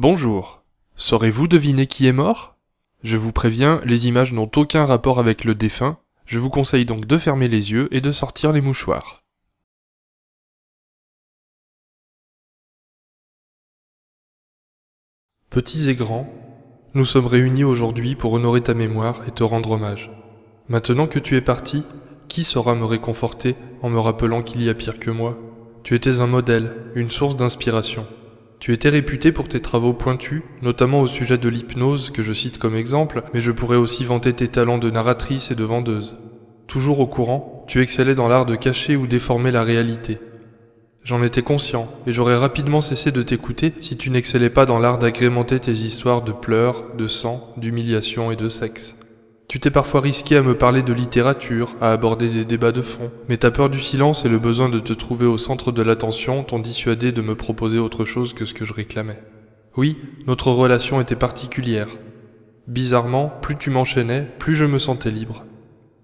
Bonjour. Saurez-vous deviner qui est mort? Je vous préviens, les images n'ont aucun rapport avec le défunt, je vous conseille donc de fermer les yeux et de sortir les mouchoirs. Petits et grands, nous sommes réunis aujourd'hui pour honorer ta mémoire et te rendre hommage. Maintenant que tu es parti, qui saura me réconforter en me rappelant qu'il y a pire que moi? Tu étais un modèle, une source d'inspiration. Tu étais réputé pour tes travaux pointus, notamment au sujet de l'hypnose que je cite comme exemple, mais je pourrais aussi vanter tes talents de narratrice et de vendeuse. Toujours au courant, tu excellais dans l'art de cacher ou déformer la réalité. J'en étais conscient, et j'aurais rapidement cessé de t'écouter si tu n'excellais pas dans l'art d'agrémenter tes histoires de pleurs, de sang, d'humiliation et de sexe. Tu t'es parfois risqué à me parler de littérature, à aborder des débats de fond, mais ta peur du silence et le besoin de te trouver au centre de l'attention t'ont dissuadé de me proposer autre chose que ce que je réclamais. Oui, notre relation était particulière. Bizarrement, plus tu m'enchaînais, plus je me sentais libre.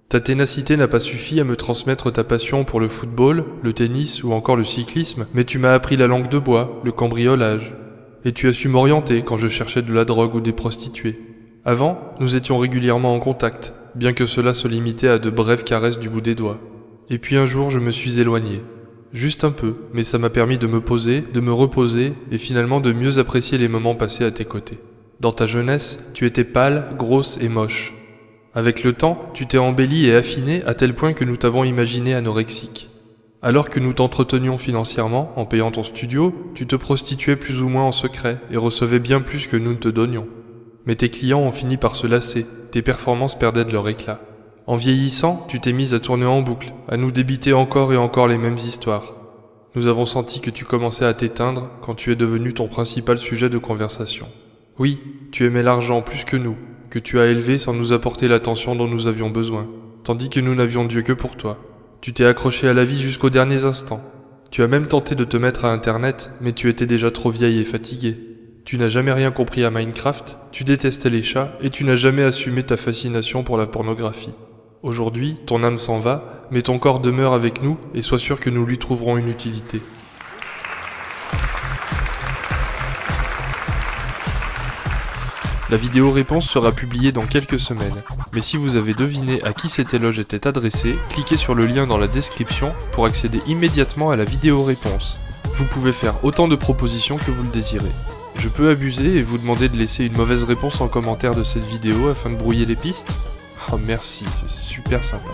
Ta ténacité n'a pas suffi à me transmettre ta passion pour le football, le tennis ou encore le cyclisme, mais tu m'as appris la langue de bois, le cambriolage. Et tu as su m'orienter quand je cherchais de la drogue ou des prostituées. Avant, nous étions régulièrement en contact, bien que cela se limitait à de brèves caresses du bout des doigts. Et puis un jour, je me suis éloigné. Juste un peu, mais ça m'a permis de me poser, de me reposer et finalement de mieux apprécier les moments passés à tes côtés. Dans ta jeunesse, tu étais pâle, grosse et moche. Avec le temps, tu t'es embelli et affiné à tel point que nous t'avons imaginé anorexique. Alors que nous t'entretenions financièrement en payant ton studio, tu te prostituais plus ou moins en secret et recevais bien plus que nous ne te donnions. Mais tes clients ont fini par se lasser, tes performances perdaient de leur éclat. En vieillissant, tu t'es mise à tourner en boucle, à nous débiter encore et encore les mêmes histoires. Nous avons senti que tu commençais à t'éteindre quand tu es devenu ton principal sujet de conversation. Oui, tu aimais l'argent plus que nous, que tu as élevé sans nous apporter l'attention dont nous avions besoin, tandis que nous n'avions Dieu que pour toi. Tu t'es accroché à la vie jusqu'aux derniers instants. Tu as même tenté de te mettre à Internet, mais tu étais déjà trop vieille et fatiguée. Tu n'as jamais rien compris à Minecraft, tu détestais les chats et tu n'as jamais assumé ta fascination pour la pornographie. Aujourd'hui, ton âme s'en va, mais ton corps demeure avec nous et sois sûr que nous lui trouverons une utilité. La vidéo réponse sera publiée dans quelques semaines, mais si vous avez deviné à qui cet éloge était adressé, cliquez sur le lien dans la description pour accéder immédiatement à la vidéo réponse. Vous pouvez faire autant de propositions que vous le désirez. Je peux abuser et vous demander de laisser une mauvaise réponse en commentaire de cette vidéo afin de brouiller les pistes Oh merci, c'est super sympa.